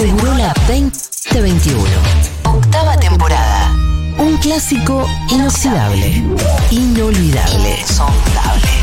Segurola 2021. Octava temporada. Un clásico inoxidable, inolvidable, insondable.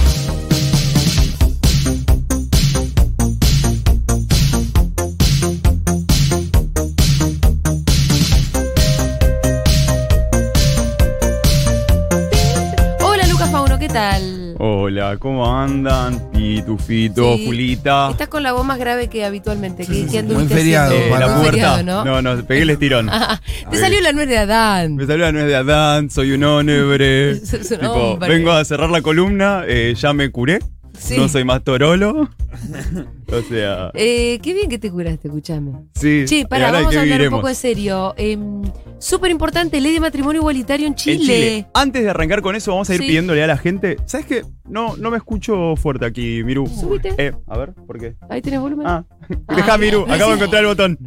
¿Cómo andan? Pitufito, Sí. Julita. Estás con la voz más grave que habitualmente. ¿Qué, qué Muy anduviste feriado? Eh, para la Muy puerta. ¿no? no, no, pegué el estirón. Te salió la nuez de Adán. Me salió la nuez de Adán, soy un un Tipo, vengo a cerrar la columna, eh, ya me curé. Sí. No soy más torolo. o sea, Eh, qué bien que te curaste, escúchame. sí. Che, y para, vamos ¿qué a hablar viviremos? un poco en serio. Em, Súper importante, ley de matrimonio igualitario en En Chile. Antes de arrancar con eso, vamos a ir Sí. pidiéndole a la gente. ¿Sabes qué? No, no me escucho fuerte aquí, Miru. Subite. Eh, a ver, ¿por qué? Ahí tenés volumen. Ah, Ah. deja Miru, acabo de encontrar el botón.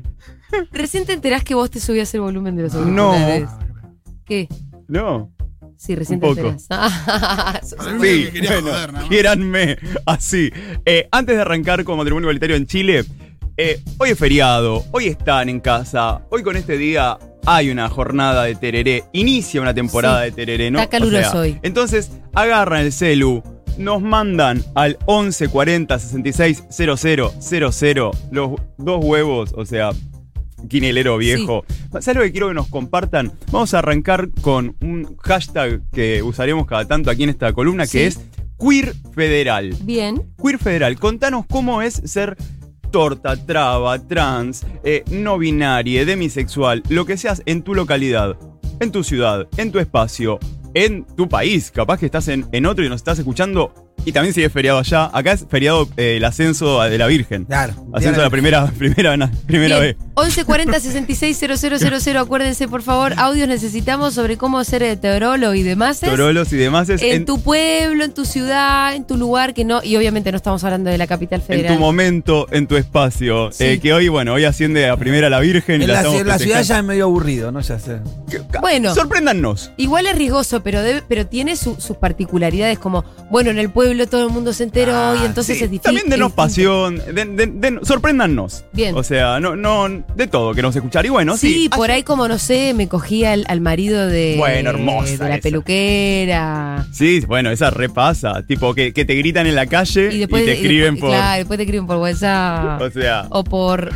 Recién te enterás que vos te subías el volumen de los No. auriculares. ¿Qué? No. Sí, recién Un te poco. Sí, que quería bueno, joder, quiéranme así. Eh, antes de arrancar con matrimonio igualitario en Chile, eh, hoy es feriado, hoy están en casa, hoy con este día hay una jornada de tereré, inicia una temporada Sí, de tereré, ¿no? está caluroso hoy. Entonces, agarran el celu, nos mandan al 11 40 66 00 00 los dos huevos, o sea, quinelero viejo. ¿Sabes lo que quiero que nos compartan? Vamos a arrancar con un hashtag que usaremos cada tanto aquí en esta columna, Sí. que es Queer Federal. Bien. Queer Federal, contanos cómo es ser torta, traba, trans, eh, no binaria, demisexual, lo que seas en tu localidad, en tu ciudad, en tu espacio, en tu país. Capaz que estás en, en otro y nos estás escuchando. Y también si es feriado allá. Acá es feriado eh, el ascenso de la Virgen. Claro. Ascenso de la primera, primera, na- primera Bien. vez. 1140 660000, acuérdense por favor, audios necesitamos sobre cómo ser heterólogo y demás. Torolos y demás es En, en, tu pueblo, en tu ciudad, en tu lugar, que no, y obviamente no estamos hablando de la capital en federal. tu momento, en tu espacio. Sí. Eh, que hoy, bueno, hoy asciende a primera la Virgen y En la, la, estamos en la ciudad ya es medio aburrido, ¿no? Ya sé. Bueno. Sorpréndanos. Igual es riesgoso, pero debe, pero tiene su- sus particularidades, como, bueno, en el pueblo todo el mundo se enteró Ah, y entonces Sí, es difícil. También denos pasión, den- den- den- sorpréndanos. Bien. O sea, no, no, de todo queremos escuchar. Y bueno, sí, sí. por ahí como, no sé, me cogía al, al marido de, Bueno, hermosa de la esa. peluquera. Sí, bueno, esa repasa. Tipo, que, que te gritan en la calle Y y, después, te y escriben después- por. Claro, después te escriben por WhatsApp. O sea, O por.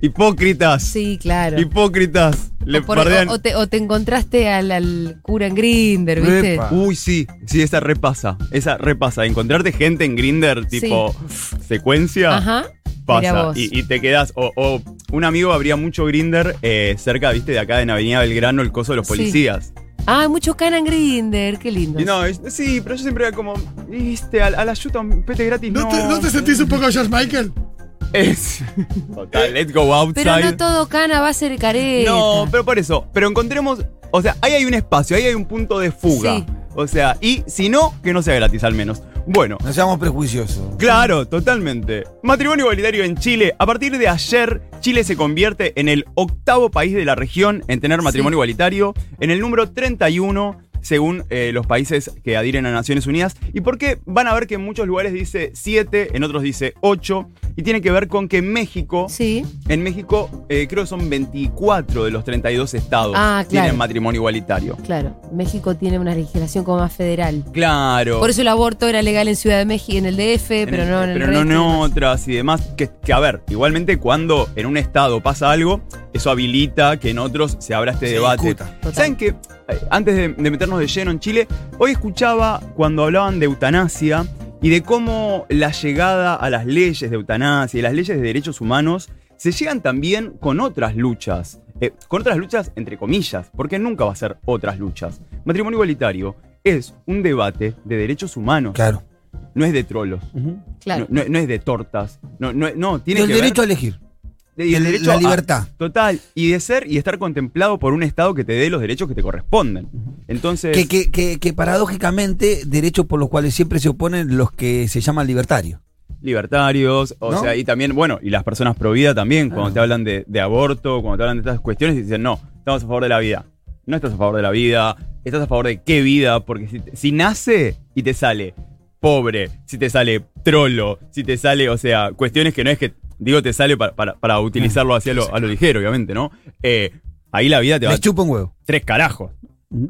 Hipócritas. Sí, claro. Hipócritas. Le o, por- o- o te, o te encontraste al, al cura en Grinder, ¿viste? Uy, sí, sí, esa repasa. Esa repasa. Encontrarte gente en Grinder, tipo, secuencia. Ajá. Pasa y, y te quedas, o, o un amigo abría mucho Grinder cerca, viste, de acá en Avenida Belgrano, el coso de los Sí. policías. Ah, hay muchos cana en Grinder, qué lindo. No, sí, pero yo siempre era como, viste, a, a la yuta un pete gratis, no. ¿No, te, ¿No te sentís un poco George Michael? Es. Total, let's go outside. Pero no todo cana va a ser careta. No, pero por eso. Pero encontremos. O sea, ahí hay un espacio, ahí hay un punto de fuga. Sí. O sea, y si no, que no sea gratis al menos. Bueno. No seamos prejuiciosos. Claro, totalmente. Matrimonio igualitario en Chile. A partir de ayer, Chile se convierte en el octavo país de la región en tener matrimonio Sí. igualitario, en el número 31 según eh, los países que adhieren a Naciones Unidas. ¿Y por qué? Van a ver que en muchos lugares dice 7, en otros dice 8, y tiene que ver con que México Sí. en México, eh, creo que son 24 de los 32 estados Ah, que tienen claro. matrimonio igualitario. Claro, México tiene una legislación como más federal. Claro. Por eso el aborto era legal en Ciudad de México, en el DF, En pero el- no en el pero resto no en otras y demás. Que, que, a ver, igualmente cuando en un estado pasa algo, eso habilita que en otros se abra este Se debate. discuta. Total. ¿Saben qué? Eh, Antes de, de meternos de lleno en Chile, hoy escuchaba cuando hablaban de eutanasia y de cómo la llegada a las leyes de eutanasia y las leyes de derechos humanos se llegan también con otras luchas. Eh, con otras luchas, entre comillas, porque nunca va a ser otras luchas. Matrimonio igualitario es un debate de derechos humanos, Claro. no es de trolos. Claro. No, no- no es de tortas. No, no, no tiene Y el que derecho a elegir. Y el derecho la a- libertad. total. Y de ser y estar contemplado por un Estado que te dé los derechos que te corresponden. Entonces. Que, que, que, que paradójicamente, derechos por los cuales siempre se oponen los que se llaman libertarios. libertarios, o ¿No? sea, y también, bueno, y las personas pro vida también, cuando Ah. te hablan de, de aborto, cuando te hablan de estas cuestiones, y dicen, no, estamos a favor de la vida. No estás a favor de la vida, estás a favor de qué vida, porque si, si nace y te sale pobre, si te sale trolo, si te sale, o sea, cuestiones que no es que digo, te sale para, para, para utilizarlo así a lo, a lo ligero, obviamente, ¿no? Eh, ahí la vida te va Les chupa un huevo. tres carajos.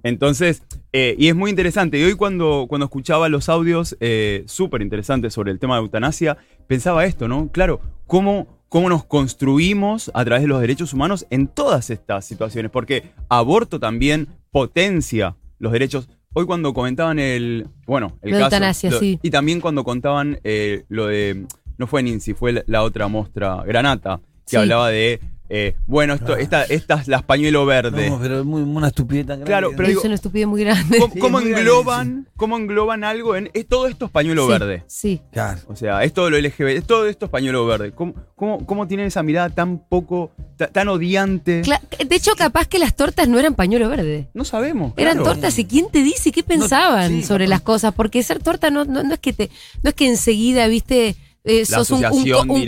Entonces, eh, y es muy interesante. Y hoy cuando, cuando escuchaba los audios eh, súper interesantes sobre el tema de eutanasia, pensaba esto, ¿no? Claro, cómo, cómo nos construimos a través de los derechos humanos en todas estas situaciones. Porque aborto también potencia los derechos. Hoy cuando comentaban el, bueno, el La caso, eutanasia, lo- sí. Y también cuando contaban eh, lo de, no fue Nincy, fue la, la otra mostra, Granata, que Sí. hablaba de, eh, bueno, esto, esta, estas, las pañuelo verde. No, pero es muy, una estupidez tan grande. Claro, pero es una estupidez muy grande. ¿Cómo, Sí, cómo muy grande, engloban, ¿Cómo engloban algo en es, todo esto es pañuelo Sí, verde? Sí. Claro. O sea, es todo lo LGBT, es todo esto es pañuelo verde. ¿Cómo, cómo, cómo tienen esa mirada tan poco, ta- tan odiante? Cla- De hecho, capaz que las tortas no eran pañuelo verde. No sabemos. Eran claro. tortas y quién te dice qué pensaban sí, sobre capaz. las cosas, porque ser torta no, no, no es que te, no es que enseguida, viste, eh, sos un,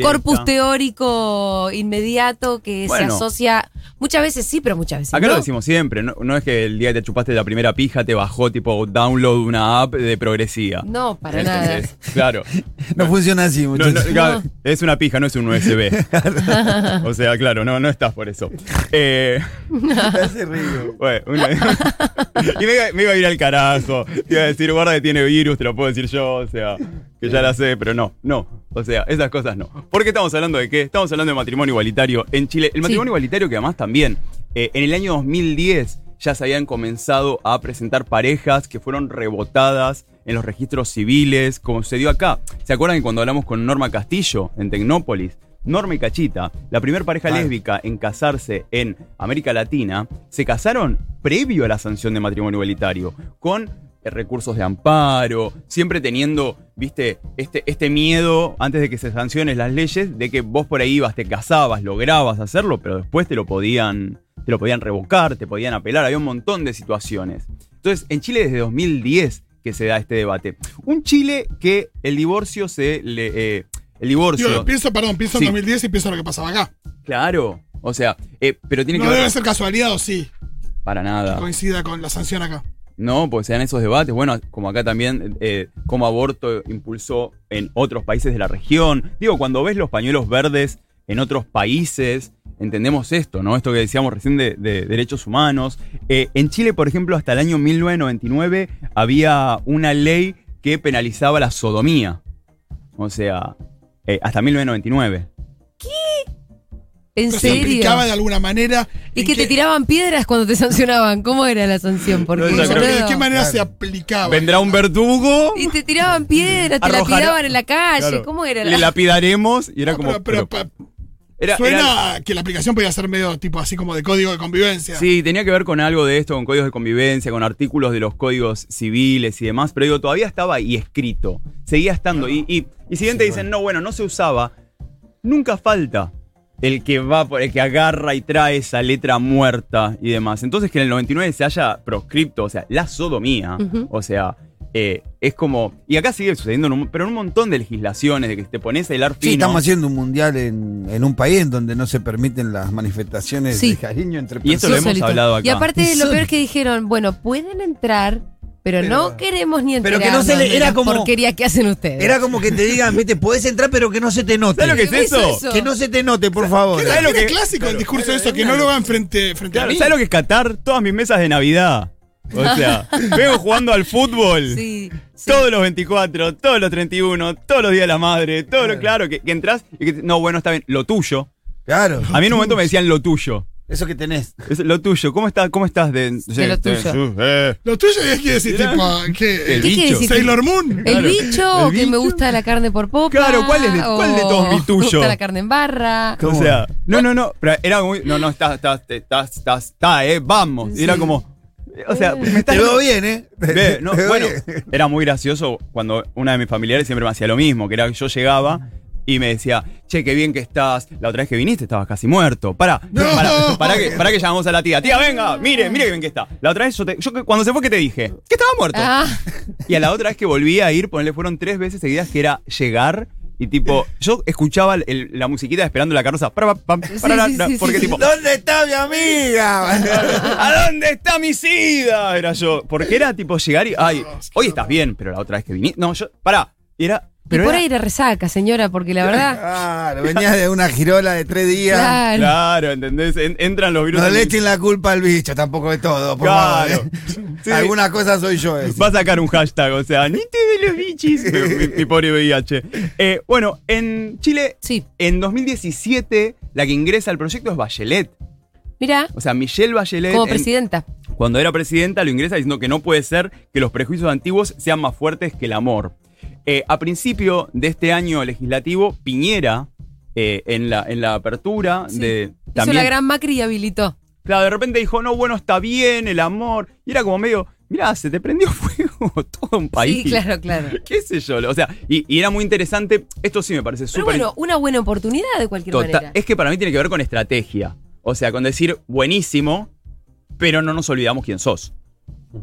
corpus teórico inmediato que Bueno. se asocia, muchas veces sí, pero muchas veces Acá no. lo decimos siempre, no, no es que el día que te chupaste la primera pija te bajó tipo download una app de progresía. No, para nada. Claro. No funciona así, No, muchachos. no, Es una pija, no es un USB. o sea, claro, no, no estás por eso. Eh, hace. Bueno, una- y me iba, me iba a ir al carajo. Te iba a decir, guarda que tiene virus, te lo puedo decir yo, o sea, que ya la sé, pero no, no. O sea, esas cosas no. ¿Por qué estamos hablando de qué? Estamos hablando de matrimonio igualitario en Chile. El matrimonio igualitario que además también, eh, en el año 2010 ya se habían comenzado a presentar parejas que fueron rebotadas en los registros civiles, como sucedió acá. ¿Se acuerdan que cuando hablamos con Norma Castillo en Tecnópolis? Norma y Cachita, la primera pareja lésbica en casarse en América Latina, se casaron previo a la sanción de matrimonio igualitario, con recursos de amparo, siempre teniendo, viste, este, este miedo antes de que se sancionen las leyes, de que vos por ahí ibas, te casabas, lograbas hacerlo, pero después te lo podían, te lo podían revocar, te podían apelar, había un montón de situaciones. Entonces, en Chile desde 2010 que se da este debate. Un Chile que el divorcio se le... eh, el divorcio... Digo, pienso, perdón, pienso Sí. en 2010 y pienso en lo que pasaba acá. Claro, o sea, eh, pero tiene No que ver... debe ser casualidad o sí, Para que nada. coincida con la sanción acá. No, pues se dan esos debates. Bueno, como acá también, eh, como aborto impulsó en otros países de la región. Digo, cuando ves los pañuelos verdes en otros países, entendemos esto, ¿no? Esto que decíamos recién de, de derechos humanos. Eh, en Chile, por ejemplo, hasta el año 1999 había una ley que penalizaba la sodomía. O sea, eh, hasta 1999. ¿En Pero se serio? aplicaba de alguna manera. Y ¿En que te tiraban piedras cuando te sancionaban. ¿Cómo era la sanción? Porque No, pero ¿De qué manera se aplicaba? Vendrá un verdugo. Y te tiraban piedras, te Arrojará- lapidaban en la calle. Claro. ¿Cómo era? Le La... lapidaremos y era Ah, como. pero, pero, pero- pa- era- suena era- que la aplicación podía ser medio tipo así como de código de convivencia. Sí, tenía que ver con algo de esto, con códigos de convivencia, con artículos de los códigos civiles y demás, pero digo, todavía estaba ahí escrito, seguía estando. Y, y, y si bien te dicen, no, bueno, no se usaba, nunca falta el que va por el que agarra y trae esa letra muerta y demás. Entonces que en el 99 se haya proscripto, o sea, la sodomía, o sea, eh, es como. Y acá sigue sucediendo, en un- pero en un montón de legislaciones, de que te pones a hilar Sí, fino. estamos haciendo un mundial en, en un país en donde no se permiten las manifestaciones Sí. de cariño entre Y esto lo personas. hemos hablado acá. Y aparte, lo peor que dijeron, bueno, pueden entrar, pero, Pero- no queremos ni pero enterarnos que no se le- era como- porquerías que hacen ustedes. Era como que te digan, viste, podés entrar pero que no se te note. ¿Sabes lo que es ¿Qué es eso? eso? Que no se te note, por favor. ¿Sabes lo que- clásico el discurso de eso, que no lo hagan frente, frente Claro, a mí. ¿Sabes lo que es Qatar? Todas mis mesas de Navidad. O sea, vengo jugando al fútbol. Sí, sí. Todos los 24, todos los 31, todos los días de la madre, todo lo claro, que, que entras y que, no, bueno, está bien, lo tuyo. Claro. A mí en un momento me decían lo tuyo. Eso que tenés. Es lo tuyo. ¿Cómo, está, cómo estás de, De lo tuyo. eh, Lo tuyo es que decir, tipo, ¿qué? El ¿Qué bicho. decir? Sailor Moon. ¿El Claro. bicho o ¿El que me gusta la carne por popa? Claro, ¿cuál es de- cuál de todos mi tuyo? Me gusta la carne en barra. O sea, no, no, no, pero era muy, no, no, estás, estás, estás, estás, está, eh, vamos. Y era como, o sea, me estás... Te veo bien, ¿eh? Ve, no, bueno, bien. era muy gracioso cuando una de mis familiares siempre me hacía lo mismo, que era que yo llegaba y me decía, che, qué bien que estás. La otra vez que viniste estabas casi muerto. Pará, No. pará, pará que, pará que llamamos a la tía. Tía, venga, mire, mire qué bien que está. La otra vez yo, te- yo cuando se fue, ¿qué te dije? Que estaba muerto. Ah, Y a la otra vez que volví a ir, ponele, fueron tres veces seguidas que era llegar y tipo, yo escuchaba el- la musiquita esperando la carroza. Para, pa, pa, Sí, para, sí, sí, porque sí. tipo, ¿Dónde está mi amiga? ¿A dónde está mi sida? Era yo. Porque era tipo llegar y. Ay, hoy estás bien, pero la otra vez que viniste. No, yo. Pará. Era. Pero y por era- ahí era resaca, señora, porque la verdad. Claro, venías de una girola de tres días. claro. Claro, ¿entendés? En- entran los virus. No le echen la culpa al bicho, tampoco de todo. Por Claro. favor, ¿eh? Sí. Alguna cosa soy yo. ese. Va a sacar un hashtag, o sea, ni te de los bichis. mi, mi- pobre VIH. Eh, bueno, en Chile, Sí. en 2017, la que ingresa al proyecto es Bachelet. Mira, O sea, Michelle Bachelet. como en- presidenta. cuando era presidenta, lo ingresa diciendo que no puede ser que los prejuicios antiguos sean más fuertes que el amor. Eh, a principio de este año legislativo, Piñera, eh, en, la, en la apertura Sí. de. Hizo la gran Macri y habilitó. Claro, de repente dijo, no, bueno, está bien, el amor. Y era como medio, mirá, se te prendió fuego todo un país. Sí, claro, claro. ¿Qué sé yo? O sea, y, y era muy interesante. Esto sí me parece Pero súper bueno, una buena oportunidad de cualquier Total- manera. Es que para mí tiene que ver con estrategia. O sea, con decir buenísimo, pero no nos olvidamos quién sos.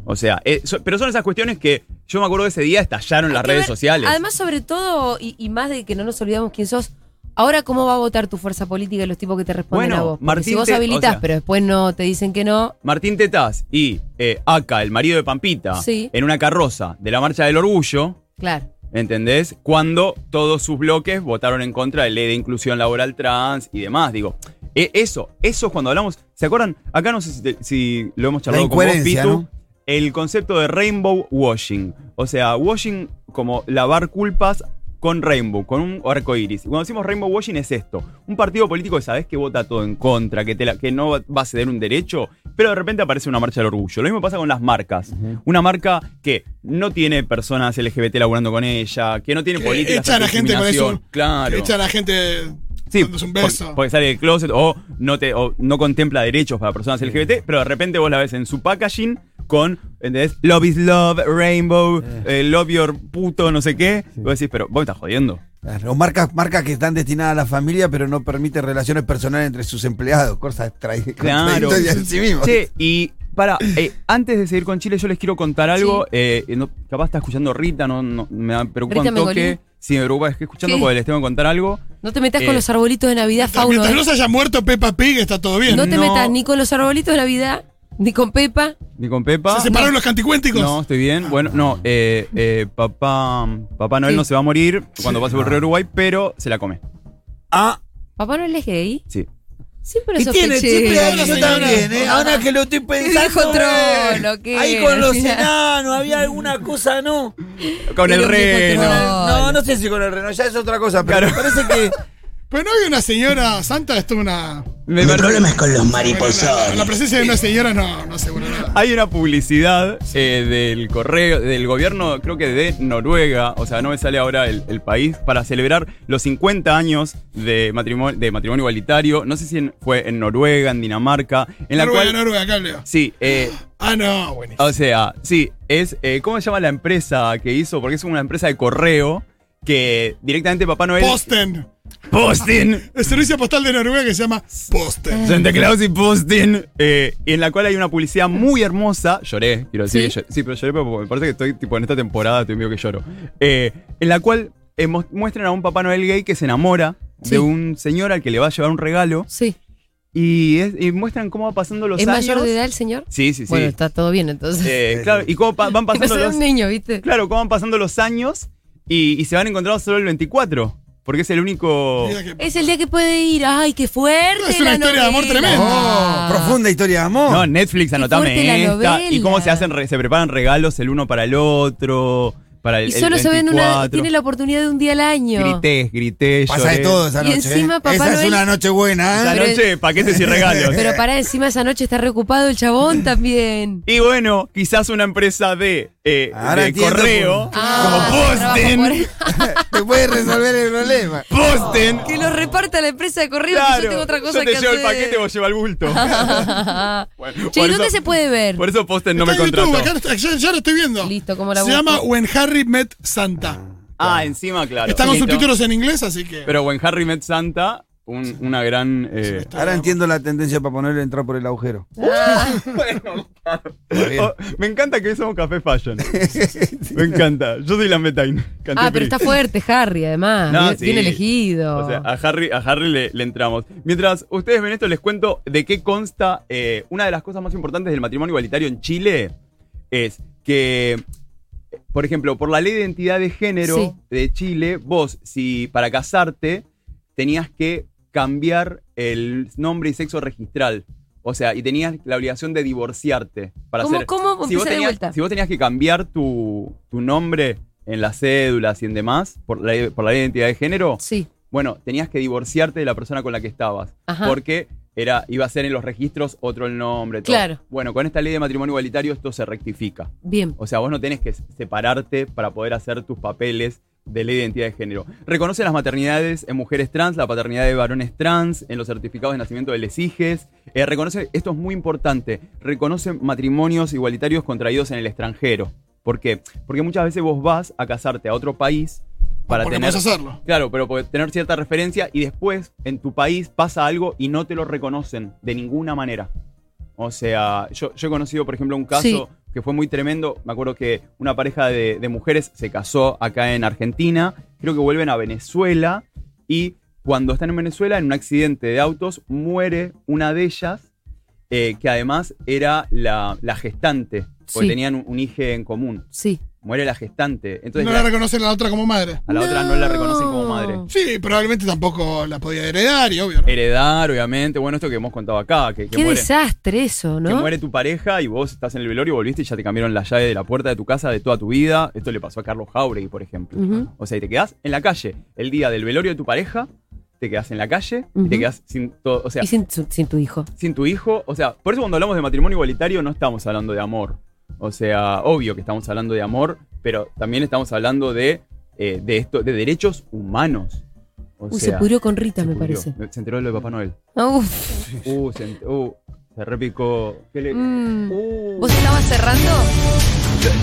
O sea, eh, so- pero son esas cuestiones que yo me acuerdo que ese día estallaron Hay las que redes ver- sociales. Además, sobre todo, y, y más de que no nos olvidamos quién sos, ahora cómo va a votar tu fuerza política y los tipos que te responden Bueno, a vos. Martín si vos o sea- pero después no te dicen que no, Martín Tetaz y eh, Aka, el marido de Pampita, Sí. en una carroza de la Marcha del Orgullo, claro. ¿entendés? Cuando todos sus bloques votaron en contra de ley de inclusión laboral trans y demás. Digo, e- eso, eso es cuando hablamos. ¿Se acuerdan? Acá no sé si, te- si lo hemos charlado con vos, incoherencia, Pitu. ¿no? El concepto de rainbow washing. O sea, washing como lavar culpas con rainbow, con un arco iris. Cuando decimos rainbow washing es esto: un partido político que sabes que vota todo en contra, que, te la- que no va a ceder un derecho, pero de repente aparece una marcha del orgullo. Lo mismo pasa con las marcas. Una marca que no tiene personas LGBT laburando con ella, que no tiene políticas echan a gente con eso. Claro. Echan a gente Sí, dándose un beso. porque sale del closet o no, te, o no contempla derechos para personas LGBT, pero de repente vos la ves en su packaging con, ¿entendés? Love is love, rainbow, eh, love your puto, no sé qué. Y vos decís, pero vos me estás jodiendo. Claro, O marcas, marcas que están destinadas a la familia, pero no permiten relaciones personales entre sus empleados. Cosas tra- Claro. sí mismo. Che, y para, eh, antes de seguir con Chile, yo les quiero contar algo. eh, no- capaz está escuchando Rita, no, no- me preocupa Rita un toque. Sí, me preocupa, es que escuchando ¿Qué? porque les tengo que contar algo. No te metas Eh, con los arbolitos de Navidad, Fauno. Mientras ¿eh? no se haya muerto Peppa Pig, está todo bien. No te No. metas ni con los arbolitos de Navidad, ni con Pepa. Ni con Pepa. Se separaron los canticuénticos. No, estoy bien. Bueno, no, eh, eh, papá, papá Noel Sí. no se va a morir cuando pase por Río Uruguay, pero se la come. Ah, ¿Papá no es gay? Sí. Siempre lo y tiene, sospeché. siempre yo señora. también, ¿eh? Ahora que lo estoy pensando. dijo eh, Trollo, ¿qué Ahí con los enanos, había alguna cosa, ¿no? Con el Pero un viejo reno. troll. No, no sé si con el reno, ya es otra cosa, pero me parece que. Pero no había una señora santa, esto es una. Me El parece- problema es con los La, la mariposones. presencia de una señora no, no asegura nada. Hay una publicidad eh, del correo, del gobierno, creo que de Noruega, o sea, no me sale ahora el, el país, para celebrar los 50 años de matrimonio, de matrimonio igualitario. No sé si en- fue en Noruega, en Dinamarca, en la Noruega, cual. Noruega, acá leo. Sí, eh, Ah, no, buenísimo. O sea, sí, es. eh, ¿Cómo se llama la empresa que hizo? Porque es una empresa de correo que directamente Papá Noel. Posten. Posten. El servicio postal de Noruega que se llama Posten. Santa Claus y Posten. eh, en la cual hay una publicidad muy hermosa. Lloré, quiero decir. ¿Sí? que lloré. Sí, pero lloré porque me parece que estoy tipo en esta temporada, estoy medio que lloro. Eh, en la cual eh, mu- muestran a un Papá Noel gay que se enamora Sí. de un señor al que le va a llevar un regalo. Sí. Y, es- y muestran cómo va pasando los ¿Es años. mayor de edad el señor? Sí, sí, sí. Bueno, está todo bien entonces. Eh, claro, y cómo pa- van no pasando los un niño, ¿viste? Claro, cómo van pasando los años y, y se van encontrando solo el 24. Porque es el único. Es el día que puede ir. ¡Ay, qué fuerte! Es una la historia de amor tremenda. Oh, profunda historia de amor. No, Netflix, anotame esta. Y cómo se hacen, re- se preparan regalos el uno para el otro. Para el, Y solo el se ven una. 24. Tiene la oportunidad de un día al año. Grité, grité, Pasa lloré. de todo esa Y noche. encima ¿eh? Papá Esa es una noche buena, Esa ¿eh? Pero- noche, paquetes y regalos. Pero para encima esa noche está reocupado el chabón también. Y bueno, quizás una empresa de, eh, Ahora de entiendo correo, por- Ah, como Posten, Te puede resolver el problema. Posten. Que lo reparta la empresa de correo que yo tengo otra cosa yo te que llevo hacer. el paquete, vos lleva el bulto. Bueno, che, ¿y dónde eso- se puede ver? Por eso Posten no me contrató. acá está- ya, ya lo estoy viendo. Listo, como la Se busco? llama When Harry Met Santa. Ah, encima, claro. Está con Listo. subtítulos en inglés, así que. Pero When Harry Met Santa, un- una gran. eh, Ahora entiendo la tendencia para ponerle entrar por el agujero. bien. oh, me encanta que hoy somos Café Fashion. me encanta. Yo soy la Metain. Ah, pero está fuerte, Harry, además. No, bien, sí. bien elegido. O sea, a Harry, a Harry le, le entramos. Mientras ustedes ven esto, les cuento de qué consta. eh, una de las cosas más importantes del matrimonio igualitario en Chile es que por ejemplo, por la ley de identidad de género Sí. de Chile, vos, si para casarte, tenías que cambiar el nombre y sexo registral. O sea, y tenías la obligación de divorciarte para ¿Cómo, hacer. cómo? si, vos de tenías, vuelta. si vos tenías que cambiar tu, tu nombre en las cédulas y en demás, por la, por la ley de identidad de género, Sí. bueno, tenías que divorciarte de la persona con la que estabas. Ajá. Porque era, iba a ser en los registros otro el nombre. Todo. Claro. Bueno, con esta ley de matrimonio igualitario esto se rectifica. Bien. O sea, vos no tenés que separarte para poder hacer tus papeles de ley de identidad de género. Reconoce las maternidades en mujeres trans, la paternidad de varones trans, en los certificados de nacimiento de les hijes. Eh, reconoce, esto es muy importante, reconoce matrimonios igualitarios contraídos en el extranjero. ¿Por qué? Porque muchas veces vos vas a casarte a otro país para Porque tener... hacerlo. Claro, pero tener cierta referencia y después en tu país pasa algo y no te lo reconocen de ninguna manera. O sea, yo, yo he conocido, por ejemplo, un caso Sí. que fue muy tremendo. Me acuerdo que una pareja de, de mujeres se casó acá en Argentina. Creo que vuelven a Venezuela y cuando están en Venezuela, en un accidente de autos, muere una de ellas, eh, que además era la, la gestante, porque Sí. tenían un, un hijo en común. Sí. Muere la gestante. Entonces no la- la reconocen a la otra como madre. a la otra no la reconocen como madre. Sí, probablemente tampoco la podía heredar y obvio, ¿no? heredar, obviamente. Bueno, esto que hemos contado acá, que, que Qué muere, desastre eso, que ¿no? muere tu pareja y vos estás en el velorio, volviste y ya te cambiaron la llave de la puerta de tu casa de toda tu vida. Esto le pasó a Carlos Jauregui, por ejemplo. O sea, y te quedás en la calle el día del velorio de tu pareja, te quedás en la calle y te quedás sin todo, o sea, y sin tu hijo. sin tu hijo. O sea, por eso cuando hablamos de matrimonio igualitario no estamos hablando de amor. O sea, obvio que estamos hablando de amor, pero también estamos hablando de, eh, de esto, de derechos humanos. O Uy, se pudrió con Rita, me pudrió. parece. Se enteró de lo de Papá Noel. Uf. Uh, se, uh, se repicó. ¿Qué le- Mm. Uh. ¿Vos estabas cerrando?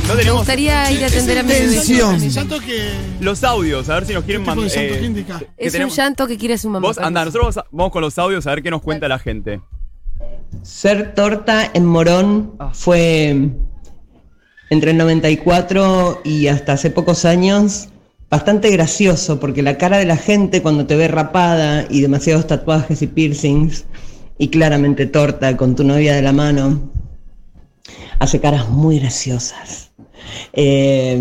no Me gustaría ir a atender a mi santo que. los audios, a ver si nos quieren ¿Qué tipo de mandar. santo? ¿Qué indica? que Es un llanto que quiere su mamá. Vos, anda, nosotros vamos, a- vamos con los audios a ver qué nos cuenta la gente. Ser torta en Morón Ah. fue entre el 94 y hasta hace pocos años bastante gracioso porque la cara de la gente cuando te ve rapada y demasiados tatuajes y piercings y claramente torta con tu novia de la mano hace caras muy graciosas. Eh,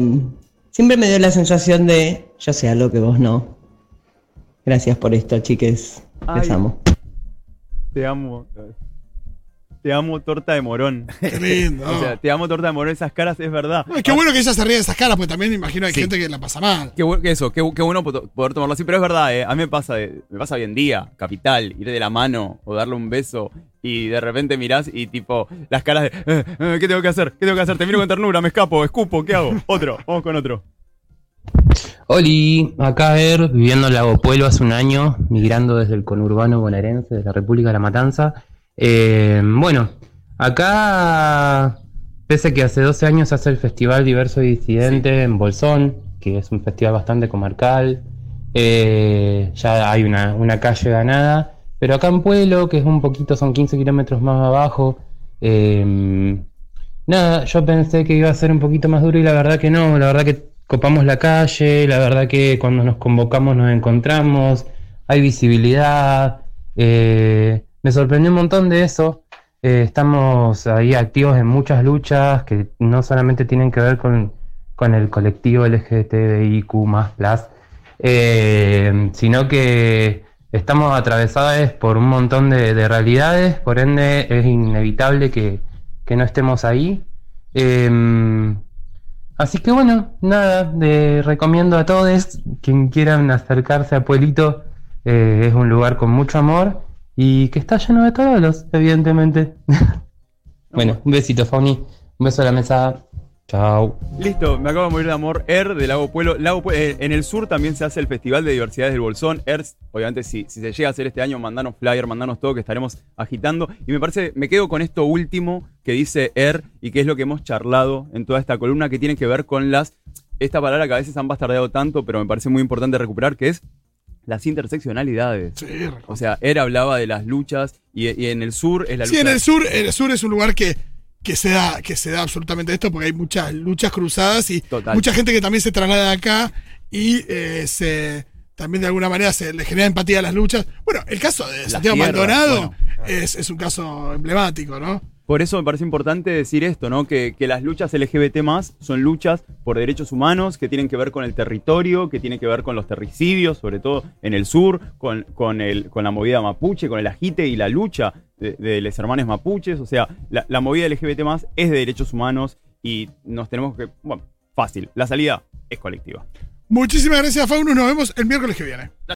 siempre me dio la sensación de yo sé algo que vos no. Gracias por esto, chiques. Les Ay. amo. Te amo. Te amo, torta de morón. Qué lindo. O sea, te amo, torta de morón. Esas caras es verdad. Ay, qué bueno que ella se ríe de esas caras, porque también me imagino hay Sí. gente que la pasa mal. Qué, bu- que eso, qué, bu- qué bueno po- poder tomarlo así, pero es verdad, eh, a mí me pasa, de- me pasa hoy en día, capital, ir de la mano o darle un beso y de repente mirás y tipo las caras de, eh, eh, ¿qué tengo que hacer? ¿Qué tengo que hacer? Te miro con ternura, me escapo, escupo, ¿qué hago? Otro, vamos con otro. Oli, acá Er, viviendo en Lago Pueblo hace un año, migrando desde el conurbano bonaerense, de la República de la Matanza. Eh, bueno, acá, pese a que hace 12 años hace el Festival Diverso y Disidente en Bolsón, que es un festival bastante comarcal, eh, ya hay una, una calle ganada, pero acá en Pueblo, que es un poquito, son 15 kilómetros más abajo, eh, Nada, yo pensé que iba a ser un poquito más duro y la verdad que no, la verdad que copamos la calle, la verdad que cuando nos convocamos nos encontramos, hay visibilidad, eh, me sorprendió un montón de eso, eh, estamos ahí activos en muchas luchas que no solamente tienen que ver con, con el colectivo LGTBIQ eh, sino que estamos atravesados por un montón de, de realidades, por ende es inevitable que, que no estemos ahí. Eh, así que bueno, nada, de- recomiendo a todos quien quieran acercarse a Pueblito, eh, es un lugar con mucho amor y que está lleno de todos, evidentemente. bueno, un besito, Fauni, un beso a la mesa. Chao. Listo, me acabo de morir de amor. Er de Lago Pueblo. Lago Pue- eh, en el sur también se hace el Festival de Diversidades del Bolsón. Er, obviamente, si, si se llega a hacer este año, mandanos flyer, mandanos todo que estaremos agitando. Y me parece, me quedo con esto último que dice Er y que es lo que hemos charlado en toda esta columna que tiene que ver con las. Esta palabra que a veces han bastardeado tanto, pero me parece muy importante recuperar, que es las interseccionalidades. Sí, O sea, Er hablaba de las luchas y, y en el sur es la lucha. Sí, en el sur, el sur es un lugar que, que se da, que se da absolutamente esto, porque hay muchas luchas cruzadas y Total. mucha gente que también se traslada acá y eh, se también de alguna manera se le genera empatía a las luchas. Bueno, el caso de Santiago Maldonado bueno. es, es un caso emblemático, ¿no? Por eso me parece importante decir esto, ¿no? Que, las luchas LGBT son luchas por derechos humanos que tienen que ver con el territorio, que tienen que ver con los terricidios, sobre todo en el sur, con, la movida mapuche, con el agite y la lucha de, los hermanos mapuches. O sea, la, movida LGBT es de derechos humanos y nos tenemos que. Bueno, fácil. La salida es colectiva. Muchísimas gracias, Faunus. Nos vemos el miércoles que viene.